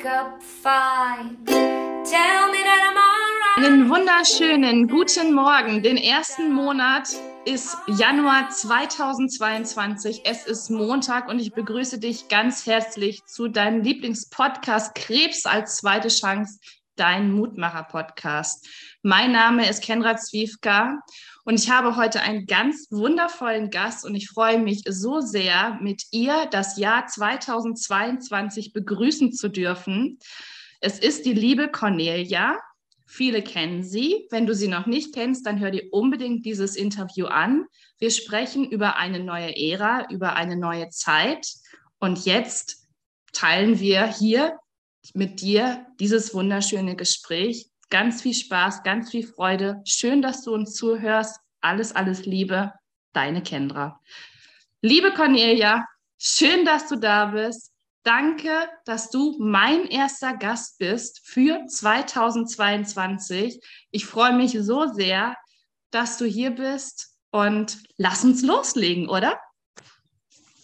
wake up fine. Tell me that I'm alright. Einen wunderschönen guten Morgen. Den ersten Monat ist Januar 2022. Es ist Montag und ich begrüße dich ganz herzlich zu deinem Lieblingspodcast Krebs als zweite Chance, dein Mutmacher-Podcast. Mein Name ist Kenra Zwiefka und ich habe heute einen ganz wundervollen Gast und ich freue mich so sehr, mit ihr das Jahr 2022 begrüßen zu dürfen. Es ist die liebe Cornelia. Viele kennen sie. Wenn du sie noch nicht kennst, dann hör dir unbedingt dieses Interview an. Wir sprechen über eine neue Ära, über eine neue Zeit. Und jetzt teilen wir hier mit dir dieses wunderschöne Gespräch ganz viel Spaß, ganz viel Freude. Schön, dass du uns zuhörst. Alles, alles Liebe, deine Kendra. Liebe Cornelia, schön, dass du da bist. Danke, dass du mein erster Gast bist für 2022. Ich freue mich so sehr, dass du hier bist und lass uns loslegen, oder?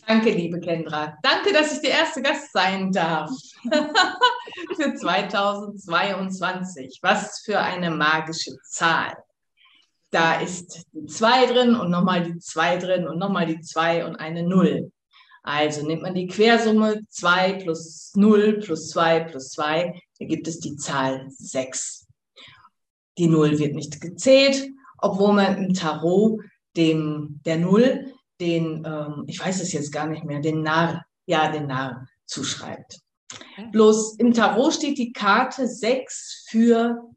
Danke, liebe Kendra. Danke, dass ich der erste Gast sein darf für 2022. Was für eine magische Zahl. Da ist die 2 drin und nochmal die 2 drin und nochmal die 2 und eine 0. Also nimmt man die Quersumme 2 plus 0 plus 2 plus 2, da gibt es die Zahl 6. Die 0 wird nicht gezählt, obwohl man im Tarot dem, der 0 den, ähm, ich weiß es jetzt gar nicht mehr, den Narr, ja, den Narr zuschreibt. Okay. Bloß im Tarot steht die Karte 6 für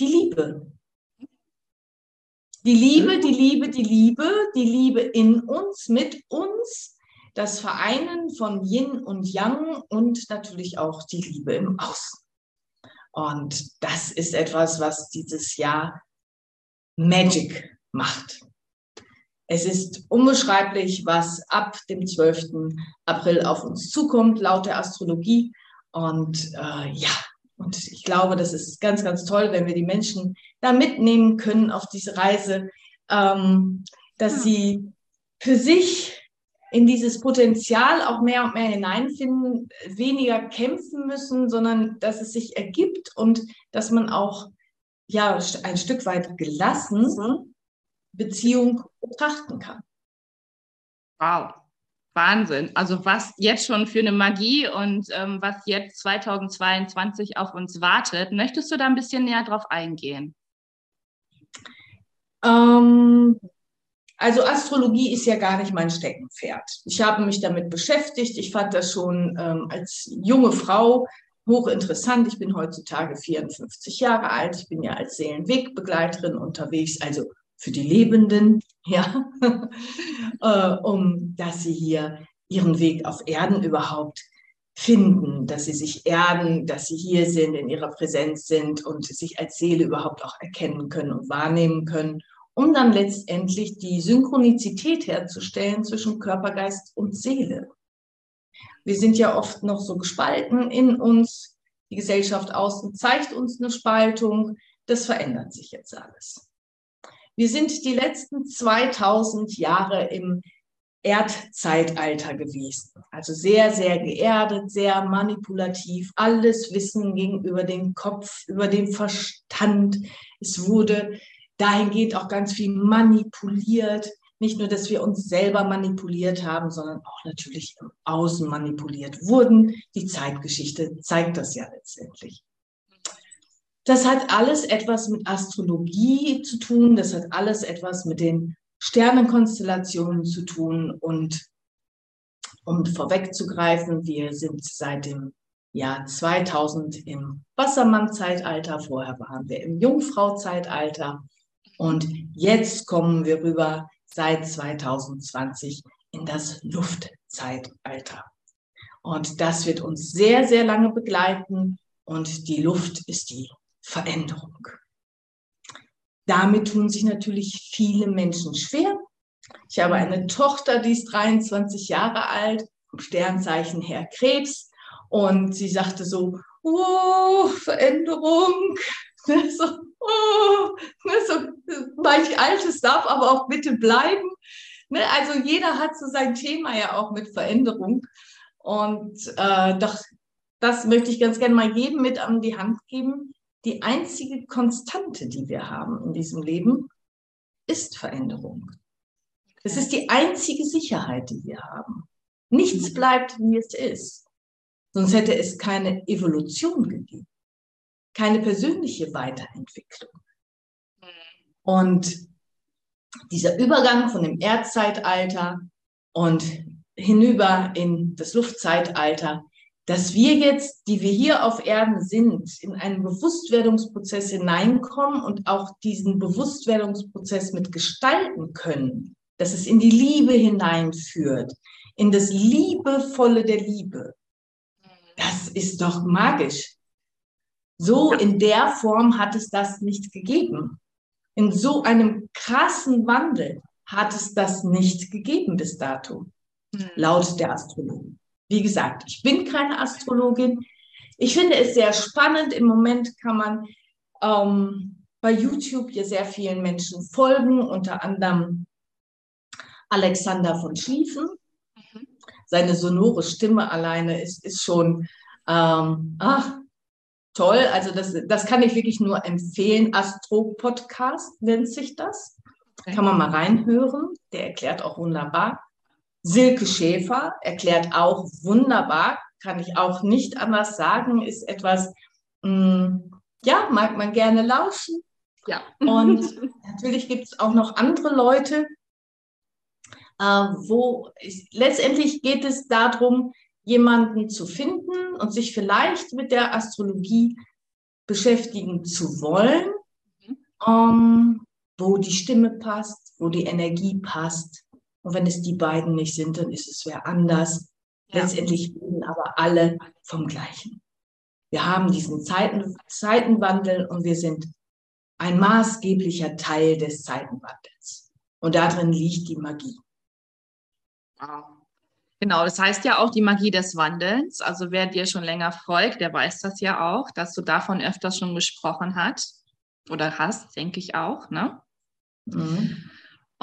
die Liebe. Die Liebe, die Liebe, die Liebe, die Liebe in uns, mit uns, das Vereinen von Yin und Yang und natürlich auch die Liebe im Außen. Und das ist etwas, was dieses Jahr Magic macht. Es ist unbeschreiblich, was ab dem 12. April auf uns zukommt, laut der Astrologie. Und äh, ja, und ich glaube, das ist ganz, ganz toll, wenn wir die Menschen da mitnehmen können auf diese Reise, ähm, dass ja. sie für sich in dieses Potenzial auch mehr und mehr hineinfinden, weniger kämpfen müssen, sondern dass es sich ergibt und dass man auch ja ein Stück weit gelassen mhm. Beziehung betrachten kann. Wow, Wahnsinn. Also was jetzt schon für eine Magie und ähm, was jetzt 2022 auf uns wartet. Möchtest du da ein bisschen näher drauf eingehen? Ähm, also Astrologie ist ja gar nicht mein Steckenpferd. Ich habe mich damit beschäftigt. Ich fand das schon ähm, als junge Frau hochinteressant. Ich bin heutzutage 54 Jahre alt. Ich bin ja als Seelenwegbegleiterin unterwegs, also für die Lebenden, ja, äh, um dass sie hier ihren Weg auf Erden überhaupt finden, dass sie sich erden, dass sie hier sind, in ihrer Präsenz sind und sich als Seele überhaupt auch erkennen können und wahrnehmen können, um dann letztendlich die Synchronizität herzustellen zwischen Körper, Geist und Seele. Wir sind ja oft noch so gespalten in uns. Die Gesellschaft außen zeigt uns eine Spaltung. Das verändert sich jetzt alles. Wir sind die letzten 2000 Jahre im Erdzeitalter gewesen. Also sehr, sehr geerdet, sehr manipulativ, alles Wissen gegenüber dem Kopf, über den Verstand. Es wurde dahingehend auch ganz viel manipuliert. Nicht nur, dass wir uns selber manipuliert haben, sondern auch natürlich im Außen manipuliert wurden. Die Zeitgeschichte zeigt das ja letztendlich. Das hat alles etwas mit Astrologie zu tun, das hat alles etwas mit den Sternenkonstellationen zu tun und um vorwegzugreifen, wir sind seit dem Jahr 2000 im Wassermann-Zeitalter, vorher waren wir im Jungfrau-Zeitalter und jetzt kommen wir rüber seit 2020 in das Luftzeitalter. Und das wird uns sehr, sehr lange begleiten und die Luft ist die Veränderung. Damit tun sich natürlich viele Menschen schwer. Ich habe eine Tochter, die ist 23 Jahre alt, vom Sternzeichen her Krebs. Und sie sagte so, oh, Veränderung. So, oh, so, manch Altes darf aber auch bitte bleiben. Ne, also jeder hat so sein Thema ja auch mit Veränderung. Und äh, doch das möchte ich ganz gerne mal jedem mit an die Hand geben, die einzige Konstante, die wir haben in diesem Leben, ist Veränderung. Es ist die einzige Sicherheit, die wir haben. Nichts mhm. bleibt, wie es ist. Sonst hätte es keine Evolution gegeben, keine persönliche Weiterentwicklung. Und dieser Übergang von dem Erdzeitalter und hinüber in das Luftzeitalter, dass wir jetzt, die wir hier auf Erden sind, in einen Bewusstwerdungsprozess hineinkommen und auch diesen Bewusstwerdungsprozess mit gestalten können, dass es in die Liebe hineinführt, in das Liebevolle der Liebe. Das ist doch magisch. So in der Form hat es das nicht gegeben. In so einem krassen Wandel hat es das nicht gegeben bis dato, hm. laut der Astrologen. Wie gesagt, ich bin keine Astrologin. Ich finde es sehr spannend. Im Moment kann man ähm, bei YouTube hier sehr vielen Menschen folgen, unter anderem Alexander von Schlieffen. Mhm. Seine sonore Stimme alleine ist, ist schon, ähm, ach, toll. Also das, das kann ich wirklich nur empfehlen. Astro-Podcast nennt sich das. Kann man mal reinhören. Der erklärt auch wunderbar. Silke Schäfer erklärt auch wunderbar, kann ich auch nicht anders sagen, ist etwas, mh, mm, ja, mag man gerne lauschen. Ja. Und natürlich gibt es auch noch andere Leute, äh, wo ich, letztendlich geht es darum, jemanden zu finden und sich vielleicht mit der Astrologie beschäftigen zu wollen, mhm. ähm, wo die Stimme passt, wo die Energie passt und wenn es die beiden nicht sind, dann ist es wer anders. Ja. Letztendlich reden aber alle vom Gleichen. Wir haben diesen Zeiten, Zeitenwandel und wir sind ein maßgeblicher Teil des Zeitenwandels. Und darin liegt die Magie. Genau, das heißt ja auch die Magie des Wandelns. Also wer dir schon länger folgt, der weiß das ja auch, dass du davon öfters schon gesprochen hast oder hast, denke ich auch. Ne? Mhm.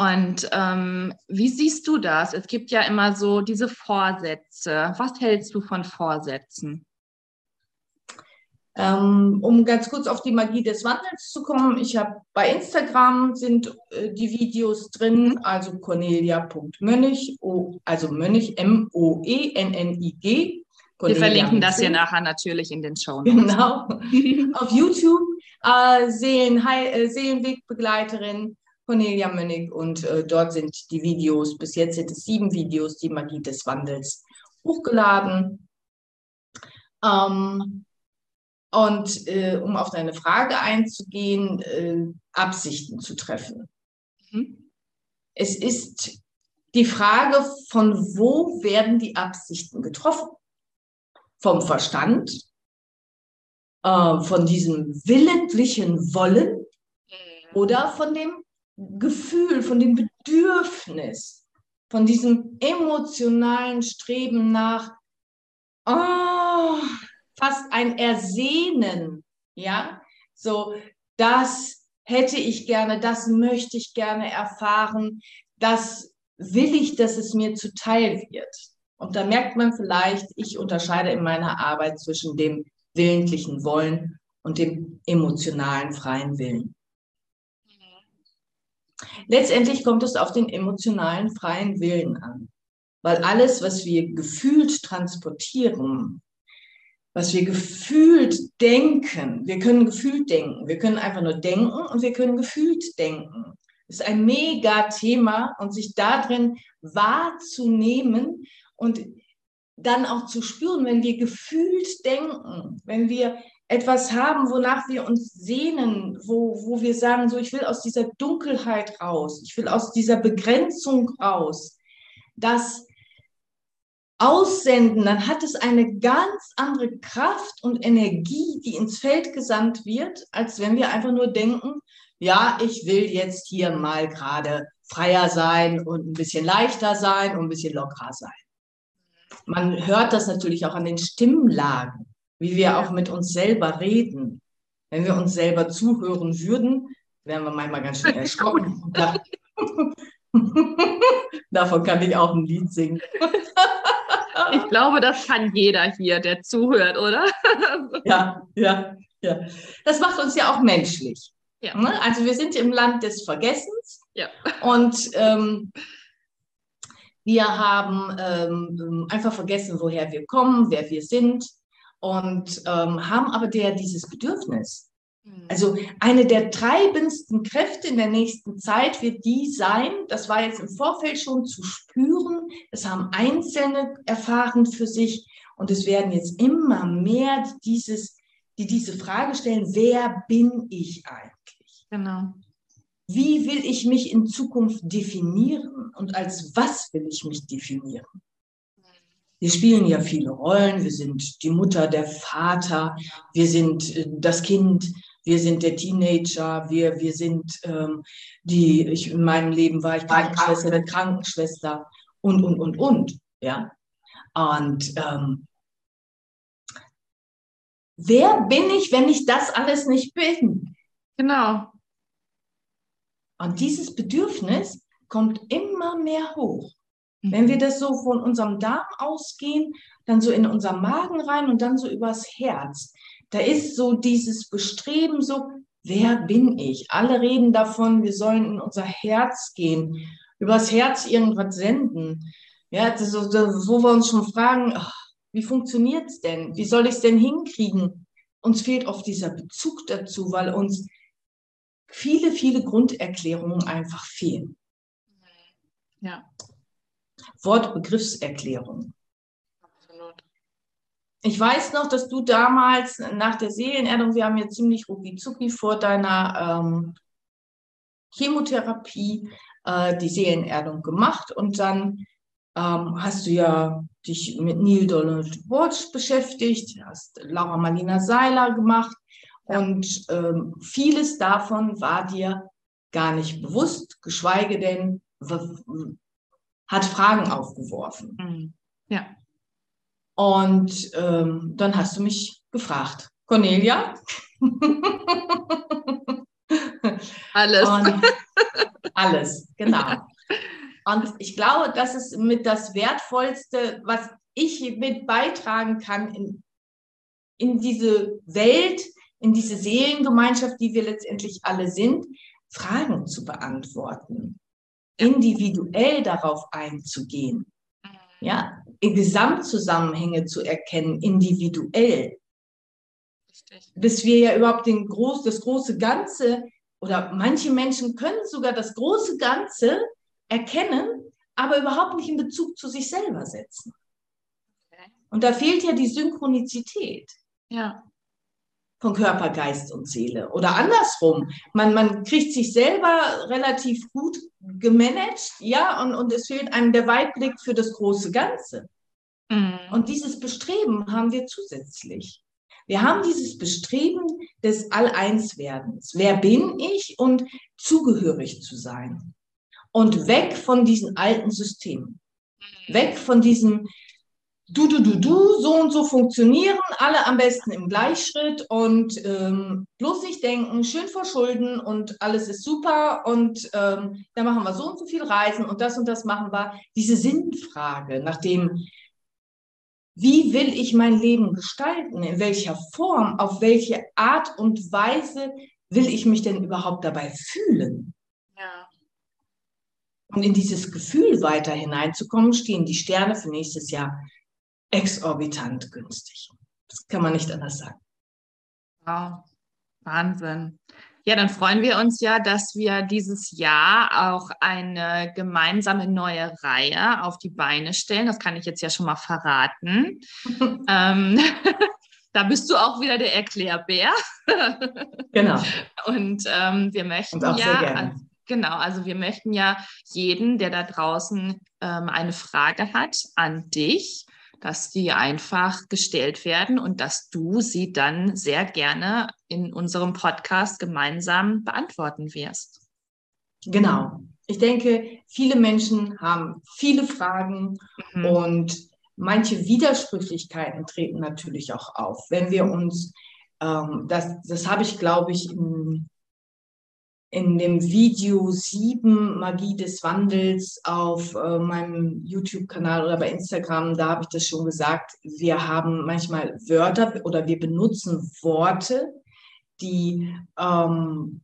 Und ähm, wie siehst du das? Es gibt ja immer so diese Vorsätze. Was hältst du von Vorsätzen? Ähm, um ganz kurz auf die Magie des Wandels zu kommen, ich habe bei Instagram sind äh, die Videos drin, also Cornelia.mönnig, also Mönnig, M-O-E-N-N-I-G. Wir verlinken das hier nachher natürlich in den Show. Genau. auf YouTube äh, Seelen, äh, Seelenwegbegleiterin Cornelia Mönnig und äh, dort sind die Videos, bis jetzt sind es sieben Videos, die Magie des Wandels, hochgeladen. Ähm, und äh, um auf deine Frage einzugehen, äh, Absichten zu treffen. Mhm. Es ist die Frage, von wo werden die Absichten getroffen? Vom Verstand, äh, von diesem willentlichen Wollen mhm. oder von dem Gefühl, von dem Bedürfnis, von diesem emotionalen Streben nach, oh, fast ein Ersehnen, ja, so, das hätte ich gerne, das möchte ich gerne erfahren, das will ich, dass es mir zuteil wird. Und da merkt man vielleicht, ich unterscheide in meiner Arbeit zwischen dem willentlichen Wollen und dem emotionalen freien Willen. Letztendlich kommt es auf den emotionalen freien Willen an, weil alles, was wir gefühlt transportieren, was wir gefühlt denken, wir können gefühlt denken, wir können einfach nur denken und wir können gefühlt denken. Das ist ein mega Thema und sich darin wahrzunehmen und dann auch zu spüren, wenn wir gefühlt denken, wenn wir etwas haben, wonach wir uns sehnen, wo, wo wir sagen, so, ich will aus dieser Dunkelheit raus, ich will aus dieser Begrenzung raus, das aussenden, dann hat es eine ganz andere Kraft und Energie, die ins Feld gesandt wird, als wenn wir einfach nur denken, ja, ich will jetzt hier mal gerade freier sein und ein bisschen leichter sein und ein bisschen lockerer sein. Man hört das natürlich auch an den Stimmlagen wie wir auch mit uns selber reden. Wenn wir uns selber zuhören würden, wären wir manchmal ganz schön erschrocken. Davon kann ich auch ein Lied singen. ich glaube, das kann jeder hier, der zuhört, oder? ja, ja, ja. Das macht uns ja auch menschlich. Ja. Ne? Also wir sind im Land des Vergessens. Ja. Und ähm, wir haben ähm, einfach vergessen, woher wir kommen, wer wir sind und ähm, haben aber der dieses Bedürfnis. Mhm. Also eine der treibendsten Kräfte in der nächsten Zeit wird die sein, das war jetzt im Vorfeld schon zu spüren, es haben Einzelne erfahren für sich und es werden jetzt immer mehr dieses, die diese Frage stellen, wer bin ich eigentlich? Genau. Wie will ich mich in Zukunft definieren und als was will ich mich definieren? Wir spielen ja viele Rollen. Wir sind die Mutter, der Vater, wir sind äh, das Kind, wir sind der Teenager, wir, wir sind ähm, die, ich, in meinem Leben war ich Krankenschwester, der Krankenschwester und, und, und, und. Ja. Und ähm, wer bin ich, wenn ich das alles nicht bin? Genau. Und dieses Bedürfnis kommt immer mehr hoch. Wenn wir mhm. das so von unserem Darm ausgehen, dann so in unser Magen rein und dann so übers Herz. Da ist so dieses Bestreben, so, wer bin ich? Alle reden davon, wir sollen in unser Herz gehen, übers Herz irgendwas senden. Ja, so, wo wir uns schon fragen, ach, wie funktioniert es denn? Wie soll ich es denn hinkriegen? Uns fehlt oft dieser Bezug dazu, weil uns viele, viele Grunderklärungen einfach fehlen. Ja. Wortbegriffserklärung. Absolut. Ich weiß noch, dass du damals nach der Seelenerdung, wir haben ja ziemlich rucki vor deiner ähm, Chemotherapie äh, die Seelenerdung gemacht und dann ähm, hast du ja dich mit Neil Donald Walsh beschäftigt, hast Laura Marlina Seiler gemacht und ähm, vieles davon war dir gar nicht bewusst, geschweige denn hat Fragen aufgeworfen. Mhm. Ja. Und ähm, dann hast du mich gefragt, Cornelia? alles. Und alles, genau. Und ich glaube, das ist mit das Wertvollste, was ich mit beitragen kann in, in diese Welt, in diese Seelengemeinschaft, die wir letztendlich alle sind, Fragen zu beantworten individuell darauf einzugehen, mhm. ja, Gesamtzusammenhänge zu erkennen, individuell. Richtig. Bis wir ja überhaupt den groß, das große Ganze oder manche Menschen können sogar das große Ganze erkennen, aber überhaupt nicht in Bezug zu sich selber setzen. Okay. Und da fehlt ja die Synchronizität. Ja von Körper, Geist und Seele. Oder andersrum. Man, man kriegt sich selber relativ gut gemanagt, ja, und, und es fehlt einem der Weitblick für das große Ganze. Mhm. Und dieses Bestreben haben wir zusätzlich. Wir haben dieses Bestreben des All-Eins-Werdens. Wer bin ich und zugehörig zu sein? Und weg von diesen alten Systemen. Mhm. Weg von diesem du, du, du, du, so und so funktionieren, alle am besten im Gleichschritt und ähm, bloß nicht denken, schön verschulden und alles ist super und ähm, dann machen wir so und so viel Reisen und das und das machen wir. Diese Sinnfrage nach dem, wie will ich mein Leben gestalten, in welcher Form, auf welche Art und Weise will ich mich denn überhaupt dabei fühlen? Ja. Und in dieses Gefühl weiter hineinzukommen, stehen die Sterne für nächstes Jahr exorbitant günstig. Das kann man nicht anders sagen. Wow, Wahnsinn. Ja, dann freuen wir uns ja, dass wir dieses Jahr auch eine gemeinsame neue Reihe auf die Beine stellen. Das kann ich jetzt ja schon mal verraten. ähm, da bist du auch wieder der Erklärbär. genau. Und ähm, wir möchten Und auch ja, sehr gerne. Genau, also wir möchten ja jeden, der da draußen ähm, eine Frage hat, an dich dass die einfach gestellt werden und dass du sie dann sehr gerne in unserem Podcast gemeinsam beantworten wirst. Genau. Ich denke, viele Menschen haben viele Fragen mhm. und manche Widersprüchlichkeiten treten natürlich auch auf. Wenn wir uns, ähm, das, das habe ich, glaube ich, in in dem Video 7 Magie des Wandels auf äh, meinem YouTube-Kanal oder bei Instagram, da habe ich das schon gesagt, wir haben manchmal Wörter oder wir benutzen Worte, die ähm,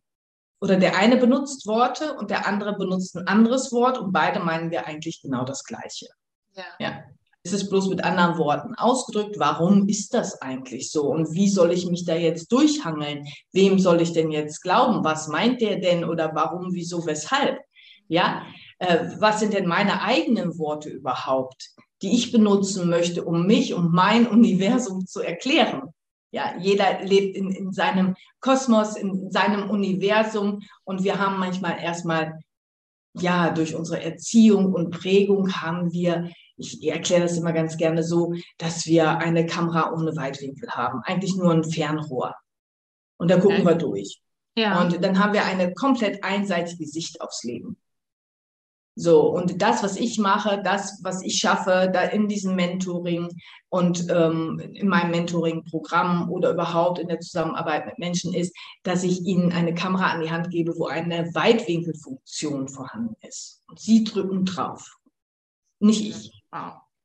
oder der eine benutzt Worte und der andere benutzt ein anderes Wort und beide meinen wir eigentlich genau das Gleiche. Ja. ja. Es ist bloß mit anderen Worten ausgedrückt, warum ist das eigentlich so und wie soll ich mich da jetzt durchhangeln? Wem soll ich denn jetzt glauben? Was meint der denn oder warum, wieso, weshalb? Ja, äh, was sind denn meine eigenen Worte überhaupt, die ich benutzen möchte, um mich und mein Universum zu erklären? Ja, jeder lebt in, in seinem Kosmos, in seinem Universum und wir haben manchmal erstmal, ja, durch unsere Erziehung und Prägung haben wir ich erkläre das immer ganz gerne so, dass wir eine Kamera ohne Weitwinkel haben, eigentlich nur ein Fernrohr. Und da gucken okay. wir durch. Ja. Und dann haben wir eine komplett einseitige Sicht aufs Leben. So, und das, was ich mache, das, was ich schaffe, da in diesem Mentoring und ähm, in meinem Mentoring-Programm oder überhaupt in der Zusammenarbeit mit Menschen ist, dass ich ihnen eine Kamera an die Hand gebe, wo eine Weitwinkelfunktion vorhanden ist. Und sie drücken drauf. Nicht ich.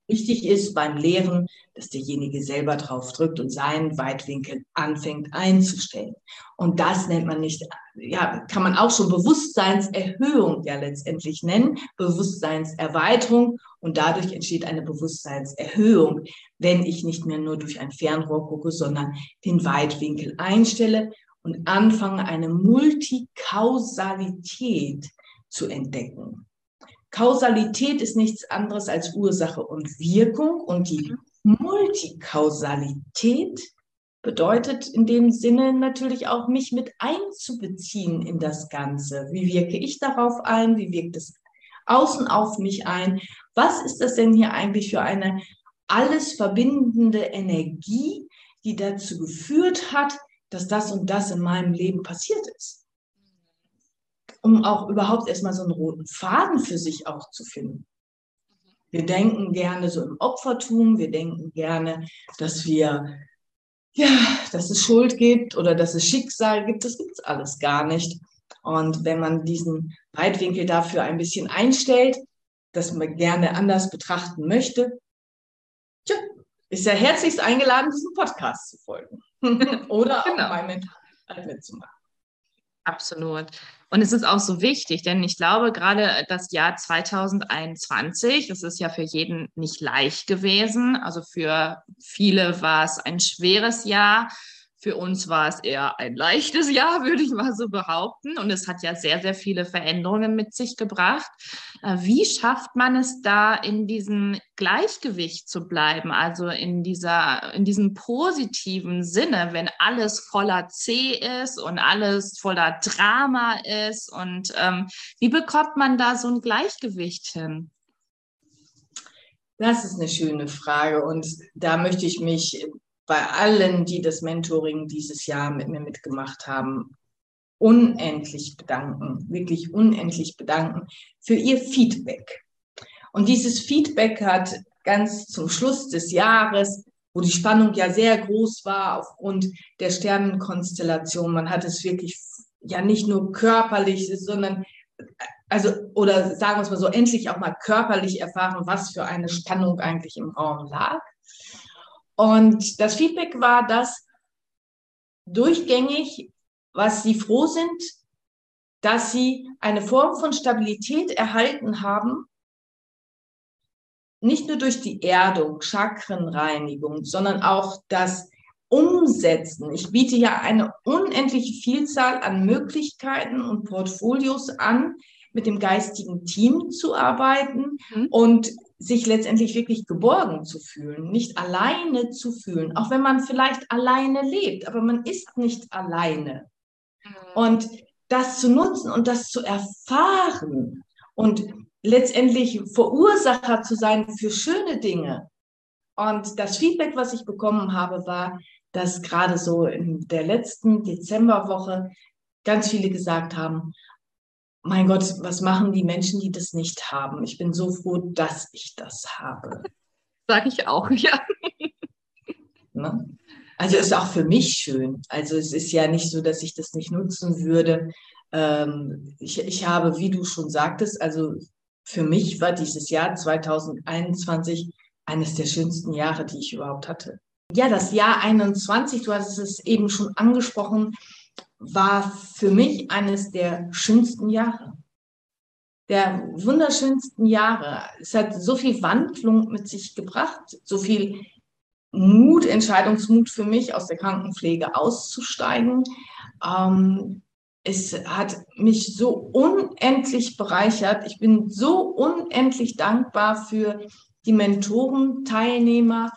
Wichtig ist beim Lehren, dass derjenige selber drauf drückt und seinen Weitwinkel anfängt einzustellen. Und das nennt man nicht, ja, kann man auch schon Bewusstseinserhöhung ja letztendlich nennen, Bewusstseinserweiterung. Und dadurch entsteht eine Bewusstseinserhöhung, wenn ich nicht mehr nur durch ein Fernrohr gucke, sondern den Weitwinkel einstelle und anfange, eine Multikausalität zu entdecken. Kausalität ist nichts anderes als Ursache und Wirkung und die Multikausalität bedeutet in dem Sinne natürlich auch, mich mit einzubeziehen in das Ganze. Wie wirke ich darauf ein? Wie wirkt es außen auf mich ein? Was ist das denn hier eigentlich für eine alles verbindende Energie, die dazu geführt hat, dass das und das in meinem Leben passiert ist? Um auch überhaupt erstmal so einen roten Faden für sich auch zu finden. Wir denken gerne so im Opfertum, wir denken gerne, dass wir, ja, dass es Schuld gibt oder dass es Schicksal gibt. Das gibt es alles gar nicht. Und wenn man diesen Weitwinkel dafür ein bisschen einstellt, dass man gerne anders betrachten möchte, tja, ist er herzlichst eingeladen, diesem Podcast zu folgen. oder genau. auch mein Mental mitzumachen. Absolut. Und es ist auch so wichtig, denn ich glaube, gerade das Jahr 2021, es ist ja für jeden nicht leicht gewesen. Also für viele war es ein schweres Jahr. Für uns war es eher ein leichtes Jahr, würde ich mal so behaupten. Und es hat ja sehr, sehr viele Veränderungen mit sich gebracht. Äh, wie schafft man es da, in diesem Gleichgewicht zu bleiben? Also in dieser, in diesem positiven Sinne, wenn alles voller C ist und alles voller Drama ist. Und ähm, wie bekommt man da so ein Gleichgewicht hin? Das ist eine schöne Frage und da möchte ich mich bei allen, die das Mentoring dieses Jahr mit mir mitgemacht haben, unendlich bedanken, wirklich unendlich bedanken für ihr Feedback. Und dieses Feedback hat ganz zum Schluss des Jahres, wo die Spannung ja sehr groß war aufgrund der Sternenkonstellation, man hat es wirklich ja nicht nur körperlich, sondern also oder sagen wir es mal so, endlich auch mal körperlich erfahren, was für eine Spannung eigentlich im Raum lag. Und das Feedback war, dass durchgängig, was sie froh sind, dass sie eine Form von Stabilität erhalten haben, nicht nur durch die Erdung, Chakrenreinigung, sondern auch das Umsetzen. Ich biete ja eine unendliche Vielzahl an Möglichkeiten und Portfolios an, mit dem geistigen Team zu arbeiten mhm. und sich letztendlich wirklich geborgen zu fühlen, nicht alleine zu fühlen, auch wenn man vielleicht alleine lebt, aber man ist nicht alleine. Mhm. Und das zu nutzen und das zu erfahren und letztendlich Verursacher zu sein für schöne Dinge. Und das Feedback, was ich bekommen habe, war, dass gerade so in der letzten Dezemberwoche ganz viele gesagt haben, mein Gott, was machen die Menschen, die das nicht haben? Ich bin so froh, dass ich das habe. Sag ich auch, ja. Ne? Also ist auch für mich schön. Also es ist ja nicht so, dass ich das nicht nutzen würde. ähm, ich, ich habe, wie du schon sagtest, also für mich war dieses Jahr 2021 eines der schönsten Jahre, die ich überhaupt hatte. Ja, das Jahr 21, du hast es eben schon angesprochen, war für mich eines der schönsten Jahre. Der wunderschönsten Jahre. Es hat so viel Wandlung mit sich gebracht, so viel Mut, Entscheidungsmut für mich, aus der Krankenpflege auszusteigen. Ähm, es hat mich so unendlich bereichert. Ich bin so unendlich dankbar für die Mentoren, Teilnehmer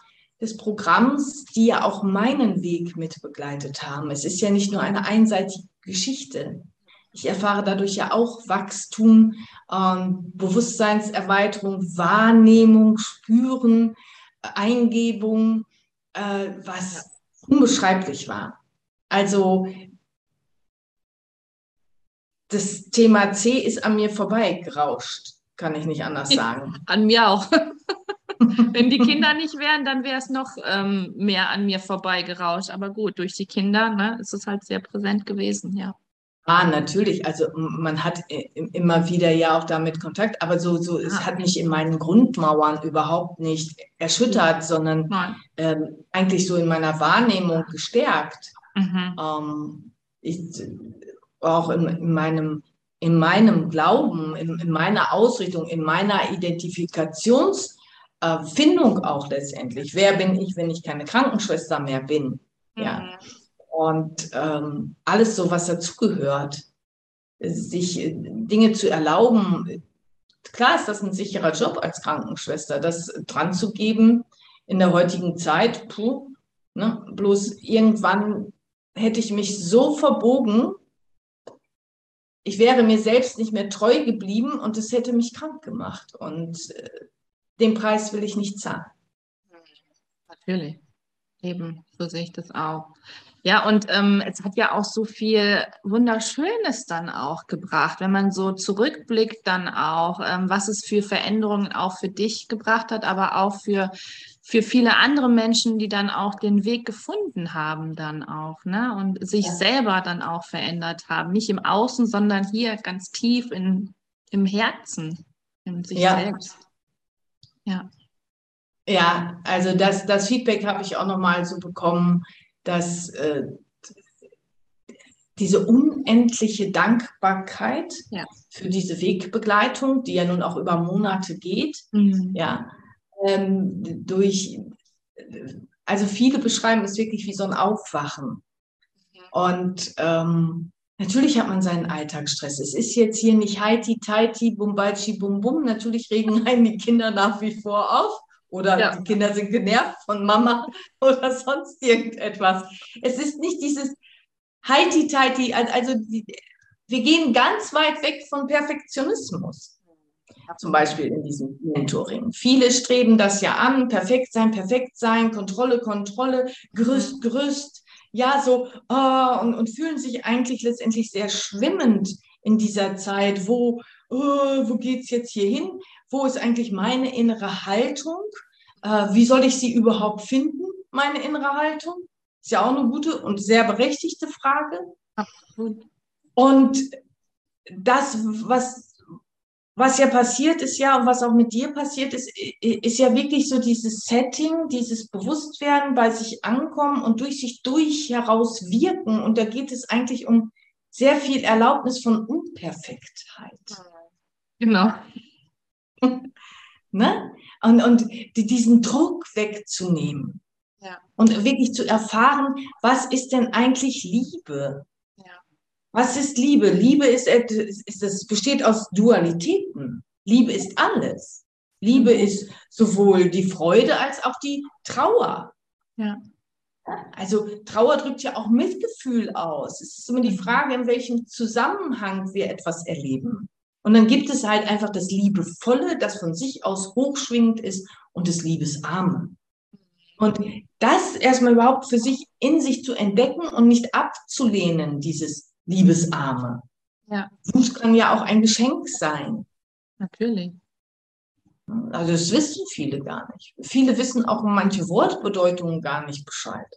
des Programms, die ja auch meinen Weg mit begleitet haben. Es ist ja nicht nur eine einseitige Geschichte. Ich erfahre dadurch ja auch Wachstum, ähm, Bewusstseinserweiterung, Wahrnehmung, Spüren, Eingebung, äh, was unbeschreiblich war. Also das Thema C ist an mir vorbeigerauscht, kann ich nicht anders sagen. An mir auch. Wenn die Kinder nicht wären, dann wäre es noch ähm, mehr an mir vorbeigerauscht. Aber gut, durch die Kinder ne, ist es halt sehr präsent gewesen, ja. Ah, natürlich. Also man hat immer wieder ja auch damit Kontakt, aber so, so es ah. hat mich in meinen Grundmauern überhaupt nicht erschüttert, sondern ähm, eigentlich so in meiner Wahrnehmung gestärkt. Mhm. Ähm, ich, auch in, in, meinem, in meinem Glauben, in, in meiner Ausrichtung, in meiner Identifikationsfindung äh, auch letztendlich. Wer bin ich, wenn ich keine Krankenschwester mehr bin? Ja. Mhm und ähm, alles so, was dazugehört, sich äh, Dinge zu erlauben. Klar ist das ein sicherer Job als Krankenschwester, das dran zu geben in der heutigen Zeit. Puh, ne? Bloß irgendwann hätte ich mich so verbogen, ich wäre mir selbst nicht mehr treu geblieben und es hätte mich krank gemacht. Und äh, den Preis will ich nicht zahlen. Natürlich. Eben, so sehe ich das auch. Ja, und ähm, es hat ja auch so viel Wunderschönes dann auch gebracht, wenn man so zurückblickt, dann auch, ähm, was es für Veränderungen auch für dich gebracht hat, aber auch für, für viele andere Menschen, die dann auch den Weg gefunden haben, dann auch, ne? Und sich ja. selber dann auch verändert haben. Nicht im Außen, sondern hier ganz tief in, im Herzen, in sich ja. selbst. Ja. Ja, also das, das Feedback habe ich auch nochmal so bekommen dass äh, diese unendliche Dankbarkeit ja. für diese Wegbegleitung, die ja nun auch über Monate geht, mhm. ja, ähm, durch, also viele beschreiben es wirklich wie so ein Aufwachen. Und ähm, natürlich hat man seinen Alltagsstress. Es ist jetzt hier nicht Haiti, Taiti, Bumbalchi, Bum Bum. Natürlich regen einen die Kinder nach wie vor auf. Oder ja. die Kinder sind genervt von Mama oder sonst irgendetwas. Es ist nicht dieses Heiti-Teiti, also die, wir gehen ganz weit weg von Perfektionismus. Zum Beispiel in diesem Mentoring. Viele streben das ja an, perfekt sein, perfekt sein, Kontrolle, Kontrolle, Gerüst, Gerüst. Ja, so, oh, und, und fühlen sich eigentlich letztendlich sehr schwimmend in dieser Zeit. Wo, oh, wo es jetzt hier hin? Wo ist eigentlich meine innere Haltung? Äh, wie soll ich sie überhaupt finden, meine innere Haltung? Ist ja auch eine gute und sehr berechtigte Frage. Absolut. Und das, was, was ja passiert ist, ja, und was auch mit dir passiert ist, ist ja wirklich so dieses Setting, dieses Bewusstwerden, bei sich ankommen und durch sich durch heraus wirken. Und da geht es eigentlich um sehr viel Erlaubnis von Unperfektheit. Genau. ne? und, und die, diesen Druck wegzunehmen. Ja. Und wirklich zu erfahren, was ist denn eigentlich Liebe? Was ist Liebe? Liebe ist, ist, es besteht aus Dualitäten. Liebe ist alles. Liebe mhm. ist sowohl die Freude als auch die Trauer. Ja. Also Trauer drückt ja auch Mitgefühl aus. Es ist immer die. Frage, in welchem Zusammenhang wir etwas erleben. Und dann gibt es halt einfach das Liebevolle, das von sich aus hochschwingend ist und das Liebesarme. Und das erstmal überhaupt für sich in sich zu entdecken und nicht abzulehnen, dieses Liebesarme. Ja. Wut kann ja auch ein Geschenk sein. Natürlich. Also das wissen viele gar nicht. Viele wissen auch manche Wortbedeutungen gar nicht Bescheid.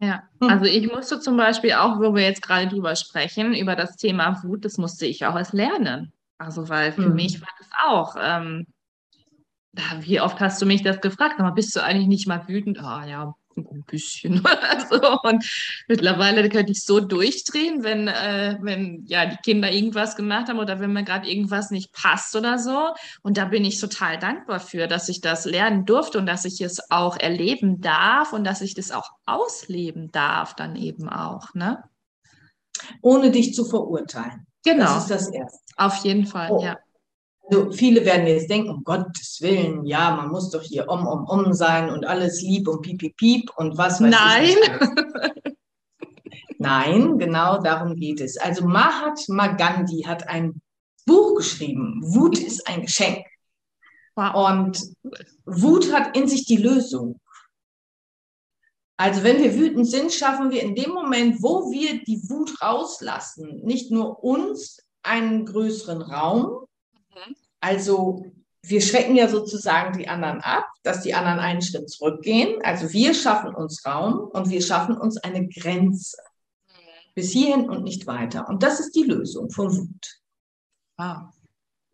Ja, hm. also ich musste zum Beispiel auch, wo wir jetzt gerade drüber sprechen, über das Thema Wut, das musste ich auch erst lernen. Also, weil für mhm. mich war das auch, ähm, wie oft hast du mich das gefragt? Aber bist du eigentlich nicht mal wütend? Ah ja, ein bisschen so. Und mittlerweile könnte ich so durchdrehen, wenn, äh, wenn ja die Kinder irgendwas gemacht haben oder wenn mir gerade irgendwas nicht passt oder so. Und da bin ich total dankbar für, dass ich das lernen durfte und dass ich es auch erleben darf und dass ich das auch ausleben darf, dann eben auch. Ne? Ohne dich zu verurteilen. Genau. Das ist das Erste. Auf jeden Fall, oh. ja. Also viele werden jetzt denken, um Gottes Willen, ja, man muss doch hier um, um, um sein und alles lieb und piep, piep, piep und was weiß Nein. ich. Nein, genau darum geht es. Also Mahatma Gandhi hat ein Buch geschrieben, Wut ist ein Geschenk. Und Wut hat in sich die Lösung. Also wenn wir wütend sind, schaffen wir in dem Moment, wo wir die Wut rauslassen, nicht nur uns einen größeren Raum, also wir schrecken ja sozusagen die anderen ab, dass die anderen einen Schritt zurückgehen. Also wir schaffen uns Raum und wir schaffen uns eine Grenze. Bis hierhin und nicht weiter. Und das ist die Lösung von Wut. Ah,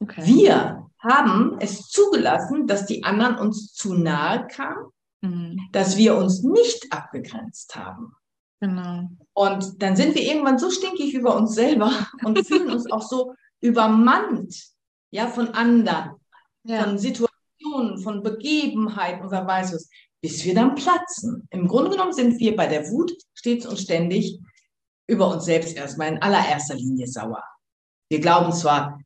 okay. Wir haben es zugelassen, dass die anderen uns zu nahe kamen, mhm. dass wir uns nicht abgegrenzt haben. Genau. Und dann sind wir irgendwann so stinkig über uns selber und fühlen uns auch so übermannt ja, von anderen, ja. von Situationen, von Begebenheiten und wer weiß was, bis wir dann platzen. Im Grunde genommen sind wir bei der Wut stets und ständig über uns selbst erstmal in allererster Linie sauer. Wir glauben zwar,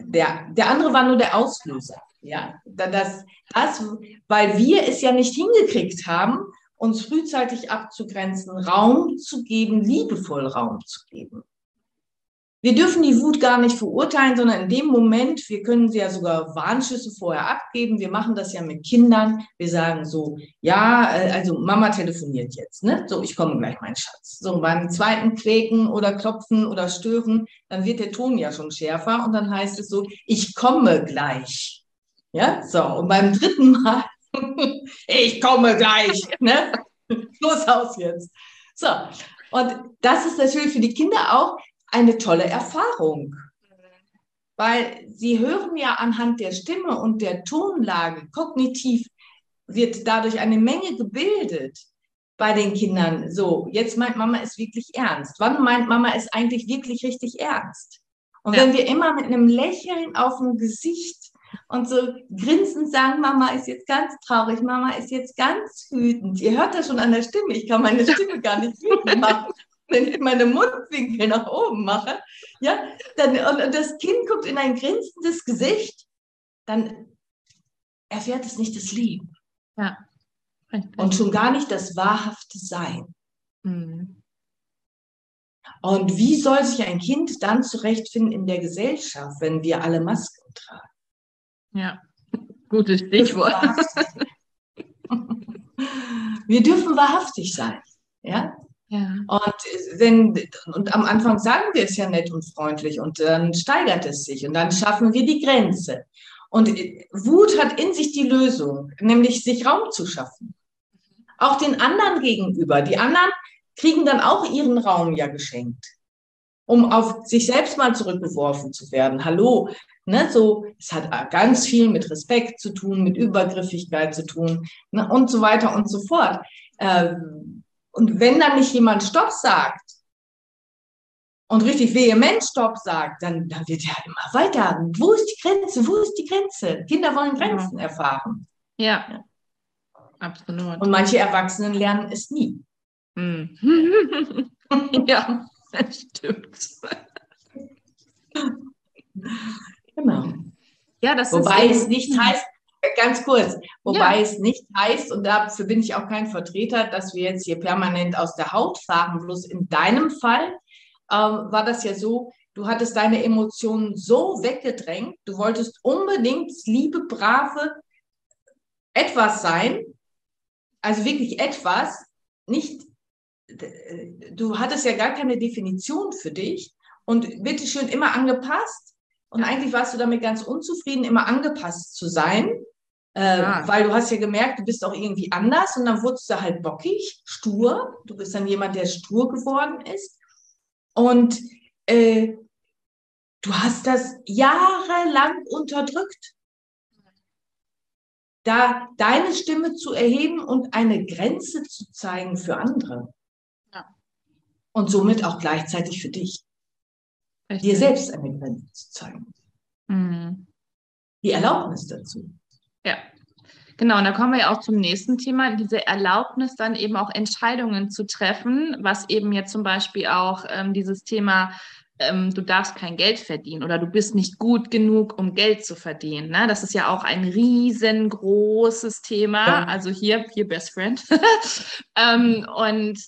der, der andere war nur der Auslöser. Ja, das, das, weil wir es ja nicht hingekriegt haben, uns frühzeitig abzugrenzen, Raum zu geben, liebevoll Raum zu geben. Wir dürfen die Wut gar nicht verurteilen, sondern in dem Moment, wir können sie ja sogar Warnschüsse vorher abgeben. Wir machen das ja mit Kindern. Wir sagen so, ja, äh, also Mama telefoniert jetzt, ne? So, ich komme gleich, mein Schatz. So, beim zweiten Quäken oder Klopfen oder Stören, dann wird der Ton ja schon schärfer und dann heißt es so, ich komme gleich. Ja, so, und beim dritten Mal, ich komme gleich, ne? Los aus jetzt. So, und das ist natürlich für die Kinder auch eine tolle Erfahrung. Weil sie hören ja anhand der Stimme und der Tonlage, kognitiv wird dadurch eine Menge gebildet bei den Kindern. So, jetzt meint Mama es wirklich ernst. Wann meint Mama es eigentlich wirklich richtig ernst? Und ja. wenn wir immer mit einem Lächeln auf dem Gesicht und so grinsend sagen, Mama ist jetzt ganz traurig, Mama ist jetzt ganz wütend. Ihr hört das schon an der Stimme, ich kann meine Stimme gar nicht wütend machen wenn ich meine Mundwinkel nach oben mache, ja, dann, und, und das Kind guckt in ein grinsendes Gesicht, dann erfährt es nicht das Leben. Ja. Und schon gar nicht das wahrhafte Sein. Mhm. Und wie soll sich ein Kind dann zurechtfinden in der Gesellschaft, wenn wir alle Masken tragen? Ja, gutes Stichwort. Wir dürfen wahrhaftig sein. Ja? Ja. Und, wenn, und am Anfang sagen wir es ja nett und freundlich und dann steigert es sich und dann schaffen wir die Grenze. Und Wut hat in sich die Lösung, nämlich sich Raum zu schaffen. Auch den anderen gegenüber. Die anderen kriegen dann auch ihren Raum ja geschenkt, um auf sich selbst mal zurückgeworfen zu werden. Hallo, ne, so, es hat ganz viel mit Respekt zu tun, mit Übergriffigkeit zu tun ne, und so weiter und so fort. Ähm, und wenn dann nicht jemand Stopp sagt und richtig vehement Stopp sagt, dann, dann wird er immer weiter. Wo ist die Grenze? Wo ist die Grenze? Kinder wollen Grenzen ja. erfahren. Ja. absolut. Und manche Erwachsenen lernen es nie. Hm. ja, das stimmt. Genau. Ja, das Wobei es nicht heißt, Ganz kurz, wobei ja. es nicht heißt, und dafür bin ich auch kein Vertreter, dass wir jetzt hier permanent aus der Haut fahren. Bloß in deinem Fall ähm, war das ja so, du hattest deine Emotionen so weggedrängt, du wolltest unbedingt liebe, brave etwas sein, also wirklich etwas, nicht, du hattest ja gar keine Definition für dich und bitteschön immer angepasst. Und eigentlich warst du damit ganz unzufrieden, immer angepasst zu sein Äh, ja. Weil du hast ja gemerkt, du bist auch irgendwie anders und dann wurdest du halt bockig, stur. Du bist dann jemand, der stur geworden ist. Und äh, du hast das jahrelang unterdrückt. Da deine Stimme zu erheben und eine Grenze zu zeigen für andere. Ja. Und somit auch gleichzeitig für dich. Richtig. Dir selbst eine Grenze zu zeigen. Mhm. Die Erlaubnis dazu. Genau, und da kommen wir ja auch zum nächsten Thema, diese Erlaubnis dann eben auch Entscheidungen zu treffen, was eben jetzt zum Beispiel auch ähm, dieses Thema, ähm, du darfst kein Geld verdienen oder du bist nicht gut genug, um Geld zu verdienen. Ne? Das ist ja auch ein riesengroßes Thema. Ja. Also hier, hier Best Friend. ähm, und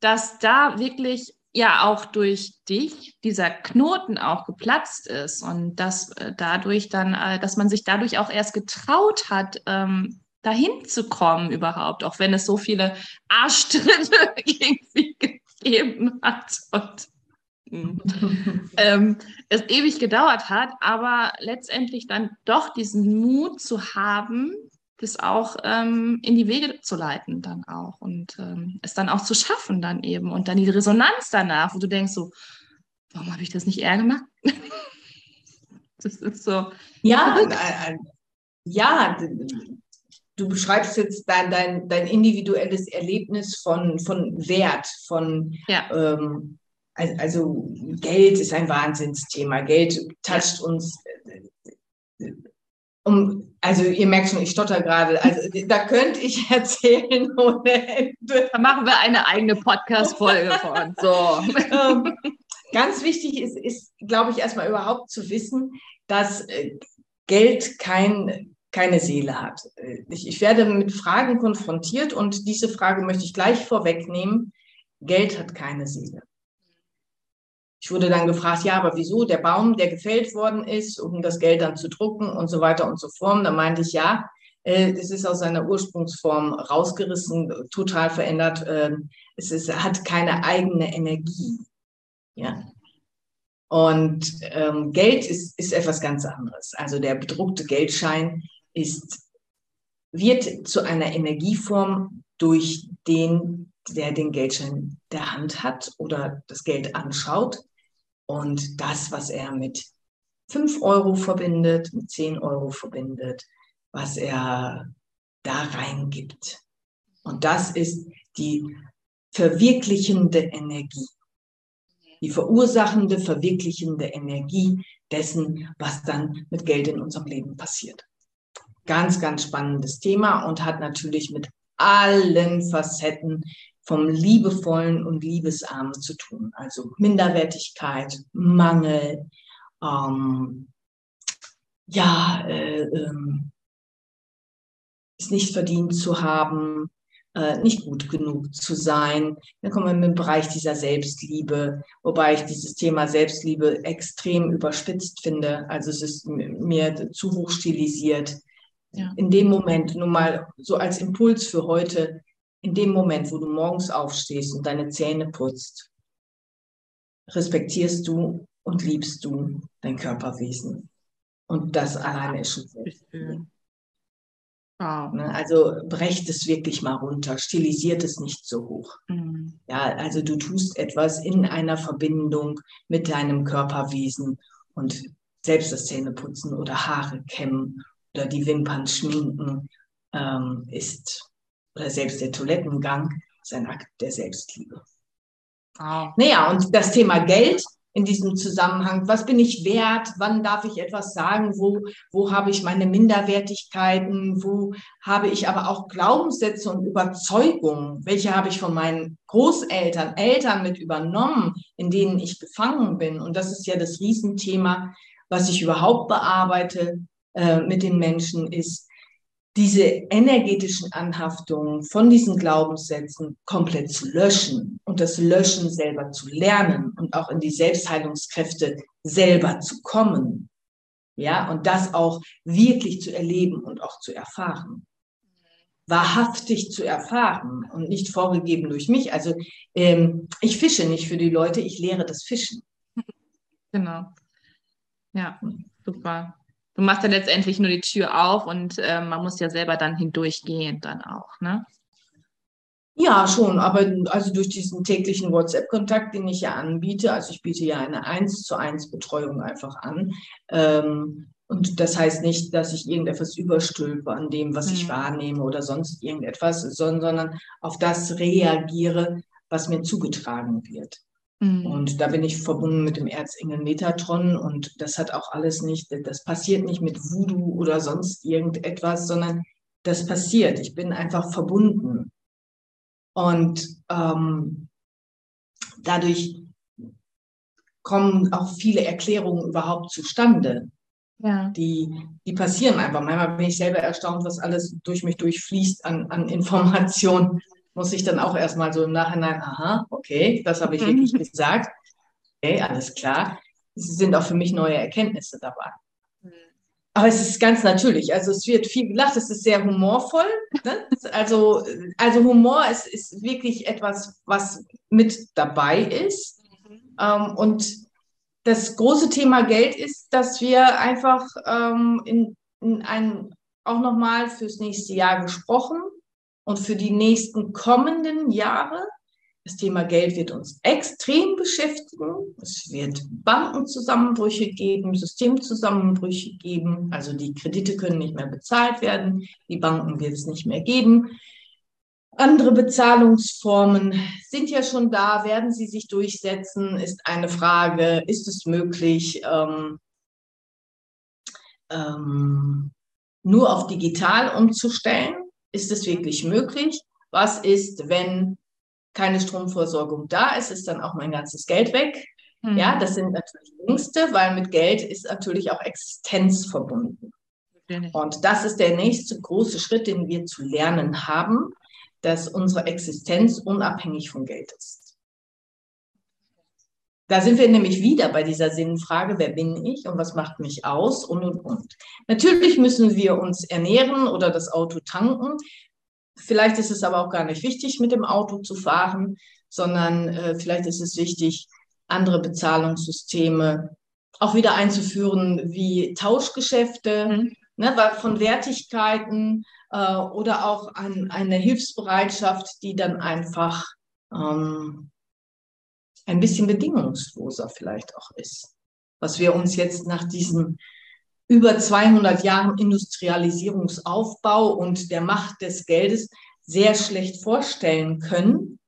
dass da wirklich ja auch durch dich dieser Knoten auch geplatzt ist und dass äh, dadurch dann, äh, dass man sich dadurch auch erst getraut hat, ähm, dahin zu kommen überhaupt, auch wenn es so viele Arschtritte irgendwie gegeben hat und hm, ähm, es ewig gedauert hat, aber letztendlich dann doch diesen Mut zu haben, das auch ähm, in die Wege zu leiten dann auch und ähm, es dann auch zu schaffen dann eben und dann die Resonanz danach, wo du denkst so, warum habe ich das nicht eher gemacht? das ist so. Ja, äh, ja, du beschreibst jetzt dein, dein, dein individuelles Erlebnis von, von Wert, von ja. ähm, also Geld ist ein Wahnsinnsthema. Geld toucht uns äh, um, also ihr merkt schon, ich stotter gerade. Also da könnte ich erzählen ohne Ende. Da machen wir eine eigene Podcast-Folge von. So. Ähm, ganz wichtig ist, ist glaube ich, erstmal überhaupt zu wissen, dass äh, Geld kein, keine Seele hat. Äh, ich, ich werde mit Fragen konfrontiert und diese Frage möchte ich gleich vorwegnehmen. Geld hat keine Seele. Ich wurde dann gefragt, ja, aber wieso der Baum, der gefällt worden ist, um das Geld dann zu drucken und so weiter und so fort. Da meinte ich, ja, äh, es ist aus seiner Ursprungsform rausgerissen, total verändert. Ähm, es ist, hat keine eigene Energie. Ja. Und ähm, Geld ist, ist etwas ganz anderes. Also der bedruckte Geldschein ist, wird zu einer Energieform durch den, der den Geldschein der Hand hat oder das Geld anschaut und das, was er mit 5 Euro verbindet, mit 10 Euro verbindet, was er da reingibt. Und das ist die verwirklichende Energie. Die verursachende, verwirklichende Energie dessen, was dann mit Geld in unserem Leben passiert. Ganz, ganz spannendes Thema und hat natürlich mit allen Facetten vom Liebevollen und Liebesarmen zu tun. Also Minderwertigkeit, Mangel, ähm, ja, äh, äh, es nicht verdient zu haben, äh, nicht gut genug zu sein. Dann kommen wir in den Bereich dieser Selbstliebe, wobei ich dieses Thema Selbstliebe extrem überspitzt finde. Also es ist mir zu hoch stilisiert. Ja. In dem Moment, nur mal so als Impuls für heute, in dem Moment, wo du morgens aufstehst und deine Zähne putzt, respektierst du und liebst du dein Körperwesen. Und das alleine ist schon sehr Wow. Ne, also brecht es wirklich mal runter, stilisiert es nicht so hoch. Mhm. Ja, also du tust etwas in einer Verbindung mit deinem Körperwesen und selbst das Zähneputzen oder Haare kämmen oder die Wimpern schminken ähm, ist oder selbst der Toilettengang ist ein Akt der Selbstliebe. Oh. Naja, und das Thema Geld in diesem Zusammenhang, was bin ich wert, wann darf ich etwas sagen, wo, wo habe ich meine Minderwertigkeiten, wo habe ich aber auch Glaubenssätze und Überzeugungen, welche habe ich von meinen Großeltern, Eltern mit übernommen, in denen ich gefangen bin. Und das ist ja das Riesenthema, was ich überhaupt bearbeite äh, mit den Menschen, ist, diese energetischen Anhaftungen von diesen Glaubenssätzen komplett zu löschen und das Löschen selber zu lernen und auch in die Selbstheilungskräfte selber zu kommen. Ja, und das auch wirklich zu erleben und auch zu erfahren. Wahrhaftig zu erfahren und nicht vorgegeben durch mich. Also ähm, ich fische nicht für die Leute, ich lehre das Fischen. Genau. Ja, super. Du machst ja letztendlich nur die Tür auf und äh, man muss ja selber dann hindurchgehen dann auch, ne? Ja, schon, aber also durch diesen täglichen WhatsApp-Kontakt, den ich ja anbiete, also ich biete ja eine 1 zu 1 Betreuung einfach an. Ähm, und das heißt nicht, dass ich irgendetwas überstülpe an dem, was mhm. ich wahrnehme oder sonst irgendetwas, sondern auf das reagiere, was mir zugetragen wird. Mhm. Und da bin ich verbunden mit dem Erzengel Metatron und das hat auch alles nicht, das passiert nicht mit Voodoo oder sonst irgendetwas, sondern das passiert. Ich bin einfach verbunden. Und ähm, dadurch kommen auch viele Erklärungen überhaupt zustande. Ja. Die, die passieren einfach. Manchmal bin ich selber erstaunt, was alles durch mich durchfließt an, an Informationen. Muss ich dann auch erstmal so im Nachhinein, aha, okay, das habe ich mhm. wirklich gesagt. Okay, alles klar. Es sind auch für mich neue Erkenntnisse dabei. Mhm. Aber es ist ganz natürlich. Also es wird viel gelacht, es ist sehr humorvoll. Ne? Also, also Humor ist, ist wirklich etwas, was mit dabei ist. Mhm. Ähm, und das große Thema Geld ist, dass wir einfach ähm, in, in ein, auch nochmal fürs nächste Jahr gesprochen und für die nächsten kommenden Jahre das Thema Geld wird uns extrem beschäftigen. Es wird Bankenzusammenbrüche geben, Systemzusammenbrüche geben. Also die Kredite können nicht mehr bezahlt werden. Die Banken wird es nicht mehr geben. Andere Bezahlungsformen sind ja schon da. Werden sie sich durchsetzen, ist eine Frage. Ist es möglich, ähm, ähm, nur auf digital umzustellen? Ist es wirklich möglich? Was ist, wenn keine Stromversorgung da ist, ist dann auch mein ganzes Geld weg. Mhm. Ja, das sind natürlich Ängste, weil mit Geld ist natürlich auch Existenz verbunden. Und das ist der nächste große Schritt, den wir zu lernen haben, dass unsere Existenz unabhängig von Geld ist. Da sind wir nämlich wieder bei dieser Sinnfrage, wer bin ich und was macht mich aus und, und, und. Natürlich müssen wir uns ernähren oder das Auto tanken. Vielleicht ist es aber auch gar nicht wichtig, mit dem Auto zu fahren, sondern äh, vielleicht ist es wichtig, andere Bezahlungssysteme auch wieder einzuführen, wie Tauschgeschäfte, mhm. ne, von Wertigkeiten äh, oder auch an eine Hilfsbereitschaft, die dann einfach ähm, ein bisschen bedingungsloser vielleicht auch ist. Was wir uns jetzt nach diesen über 200 Jahren Industrialisierungsaufbau und der Macht des Geldes sehr schlecht vorstellen können.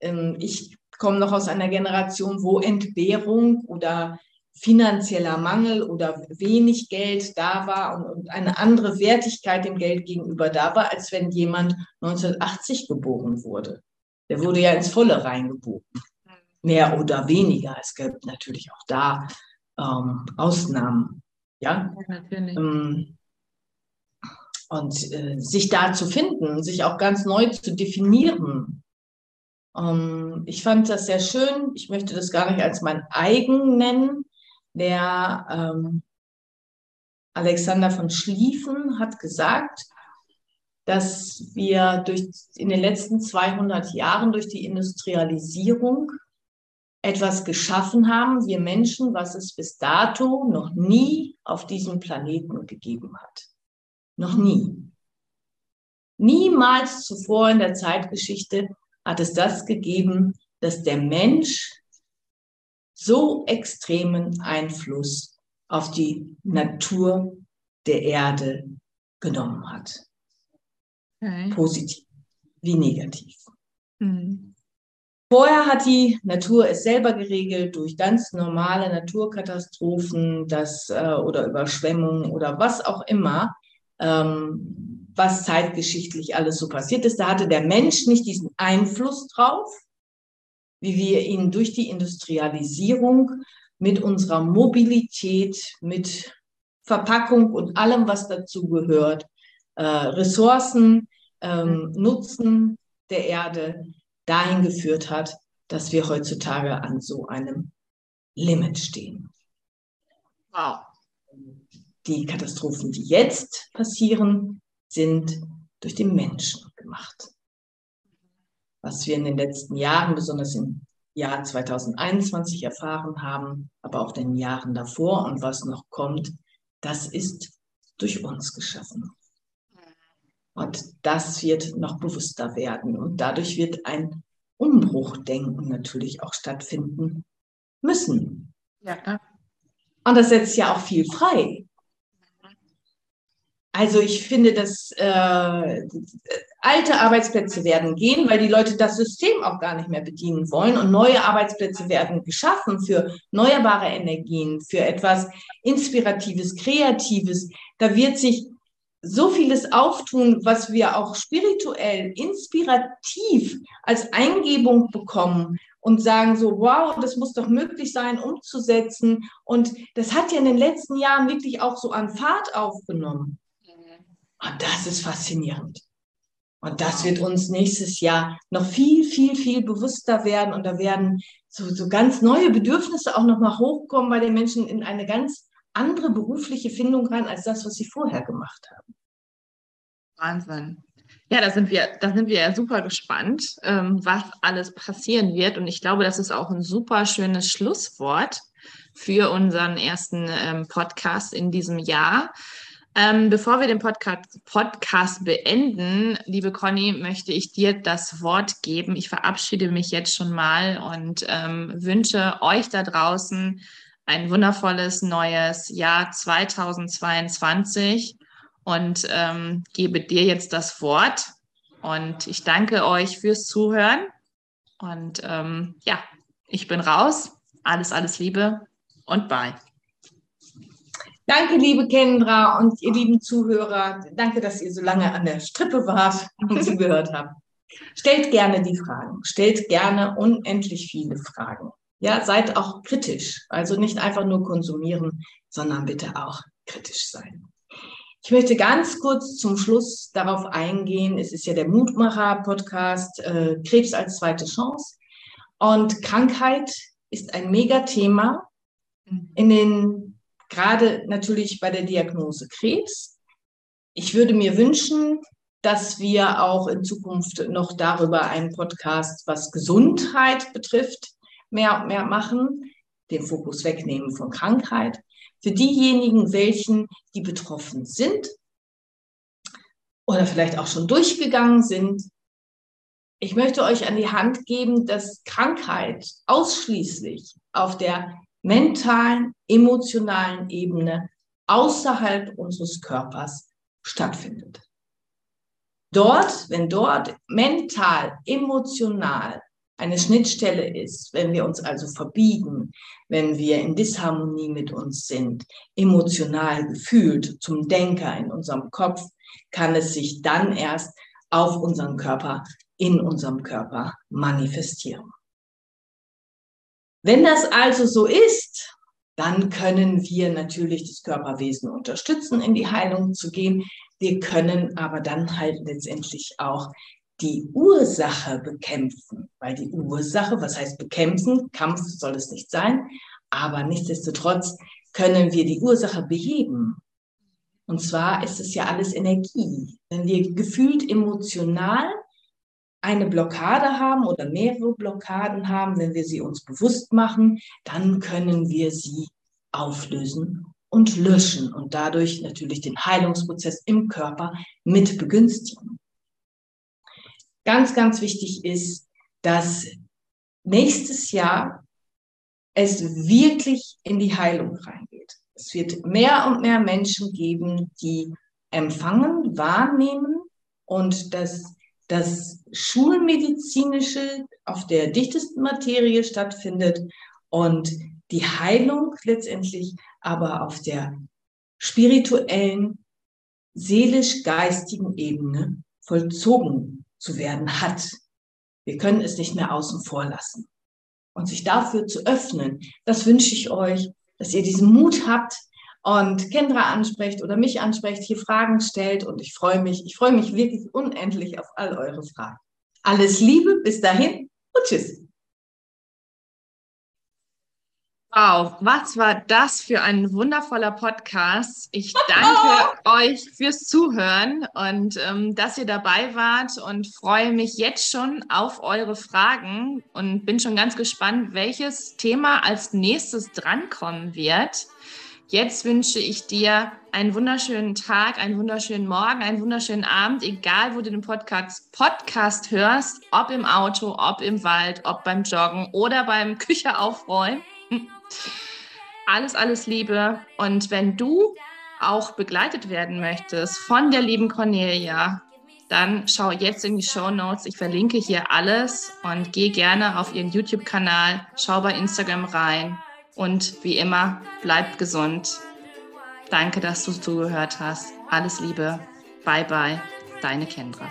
Ähm, ich komme noch aus einer Generation, wo Entbehrung oder finanzieller Mangel oder wenig Geld da war und, eine andere Wertigkeit dem Geld gegenüber da war, als wenn jemand 1980 geboren wurde. Der wurde ja ins Volle reingeboren. Mehr oder weniger. Es gibt natürlich auch da ähm, Ausnahmen. Ja, ja natürlich. Ähm, und äh, sich da zu finden, sich auch ganz neu zu definieren. Ähm, ich fand das sehr schön. Ich möchte das gar nicht als mein eigen nennen. Der ähm, Alexander von Schlieffen hat gesagt, dass wir durch, in den letzten 200 Jahren durch die Industrialisierung etwas geschaffen haben, wir Menschen, was es bis dato noch nie auf diesem Planeten gegeben hat. Noch nie. Niemals zuvor in der Zeitgeschichte hat es das gegeben, dass der Mensch so extremen Einfluss auf die Natur der Erde genommen hat. Okay. Positiv wie negativ. Mhm. Vorher hat die Natur es selber geregelt durch ganz normale Naturkatastrophen das, äh, oder Überschwemmungen oder was auch immer, ähm, was zeitgeschichtlich alles so passiert ist. Da hatte der Mensch nicht diesen Einfluss drauf, wie wir ihn durch die Industrialisierung mit unserer Mobilität, mit Verpackung und allem, was dazu gehört, äh, Ressourcen, ähm, Nutzen der Erde, dahin geführt hat, dass wir heutzutage an so einem Limit stehen. Wow. Die Katastrophen, die jetzt passieren, sind durch den Menschen gemacht. Was wir in den letzten Jahren, besonders im Jahr 2021 erfahren haben, aber auch in den Jahren davor und was noch kommt, das ist durch uns geschaffen. Und das wird noch bewusster werden. Und dadurch wird ein Umbruchdenken natürlich auch stattfinden müssen. Ja. Und das setzt ja auch viel frei. Also ich finde, dass äh, alte Arbeitsplätze werden gehen, weil die Leute das System auch gar nicht mehr bedienen wollen und neue Arbeitsplätze werden geschaffen für erneuerbare Energien, für etwas Inspiratives, Kreatives. Da wird sich so vieles auftun, was wir auch spirituell, inspirativ als Eingebung bekommen und sagen so, wow, das muss doch möglich sein, umzusetzen. Und das hat ja in den letzten Jahren wirklich auch so an Fahrt aufgenommen. Und das ist faszinierend. Und das wird uns nächstes Jahr noch viel, viel, viel bewusster werden. Und da werden so, so ganz neue Bedürfnisse auch nochmal hochkommen bei den Menschen in eine ganz andere berufliche Findung rein als das, was sie vorher gemacht haben. Wahnsinn. Ja, da sind wir, da sind wir ja super gespannt, ähm, was alles passieren wird. Und ich glaube, das ist auch ein super schönes Schlusswort für unseren ersten ähm, Podcast in diesem Jahr. Ähm, bevor wir den Podcast, Podcast beenden, liebe Conny, möchte ich dir das Wort geben. Ich verabschiede mich jetzt schon mal und ähm, wünsche euch da draußen ein wundervolles neues Jahr 2022 und ähm, gebe dir jetzt das Wort. Und ich danke euch fürs Zuhören. Und ähm, ja, ich bin raus. Alles, alles Liebe und bye. Danke, liebe Kendra und ihr lieben Zuhörer. Danke, dass ihr so lange an der Strippe wart und zugehört habt. Stellt gerne die Fragen. Stellt gerne unendlich viele Fragen. Ja, seid auch kritisch. Also nicht einfach nur konsumieren, sondern bitte auch kritisch sein. Ich möchte ganz kurz zum Schluss darauf eingehen. Es ist ja der Mutmacher-Podcast äh, Krebs als zweite Chance. Und Krankheit ist ein Megathema in den gerade natürlich bei der Diagnose Krebs. Ich würde mir wünschen, dass wir auch in Zukunft noch darüber einen Podcast, was Gesundheit betrifft, mehr und mehr machen, den Fokus wegnehmen von Krankheit. Für diejenigen, welchen die betroffen sind oder vielleicht auch schon durchgegangen sind, ich möchte euch an die Hand geben, dass Krankheit ausschließlich auf der mentalen, emotionalen Ebene außerhalb unseres Körpers stattfindet. Dort, wenn dort mental, emotional eine Schnittstelle ist, wenn wir uns also verbiegen, wenn wir in Disharmonie mit uns sind, emotional gefühlt zum Denker in unserem Kopf, kann es sich dann erst auf unseren Körper, in unserem Körper manifestieren. Wenn das also so ist, dann können wir natürlich das Körperwesen unterstützen, in die Heilung zu gehen. Wir können aber dann halt letztendlich auch die Ursache bekämpfen, weil die Ursache, was heißt bekämpfen, Kampf soll es nicht sein, aber nichtsdestotrotz können wir die Ursache beheben. Und zwar ist es ja alles Energie. Wenn wir gefühlt emotional eine Blockade haben oder mehrere Blockaden haben, wenn wir sie uns bewusst machen, dann können wir sie auflösen und löschen und dadurch natürlich den Heilungsprozess im Körper mit begünstigen. Ganz, ganz wichtig ist, dass nächstes Jahr es wirklich in die Heilung reingeht. Es wird mehr und mehr Menschen geben, die empfangen, wahrnehmen und das das Schulmedizinische auf der dichtesten Materie stattfindet und die Heilung letztendlich aber auf der spirituellen, seelisch-geistigen Ebene vollzogen zu werden hat. Wir können es nicht mehr außen vor lassen. Und sich dafür zu öffnen, das wünsche ich euch, dass ihr diesen Mut habt, und Kendra ansprecht oder mich ansprecht, hier Fragen stellt und ich freue mich, ich freue mich wirklich unendlich auf all eure Fragen. Alles Liebe, bis dahin und tschüss. Wow, was war das für ein wundervoller Podcast. Ich danke euch fürs Zuhören und ähm, dass ihr dabei wart und freue mich jetzt schon auf eure Fragen und bin schon ganz gespannt, welches Thema als nächstes drankommen wird. Jetzt wünsche ich dir einen wunderschönen Tag, einen wunderschönen Morgen, einen wunderschönen Abend, egal wo du den Podcast, Podcast hörst, ob im Auto, ob im Wald, ob beim Joggen oder beim Küche aufräumen. Alles, alles Liebe. Und wenn du auch begleitet werden möchtest von der lieben Cornelia, dann schau jetzt in die Show Notes. Ich verlinke hier alles und geh gerne auf ihren YouTube-Kanal, schau bei Instagram rein und wie immer, bleib gesund. Danke, dass du zugehört hast. Alles Liebe. Bye bye. Deine Kendra.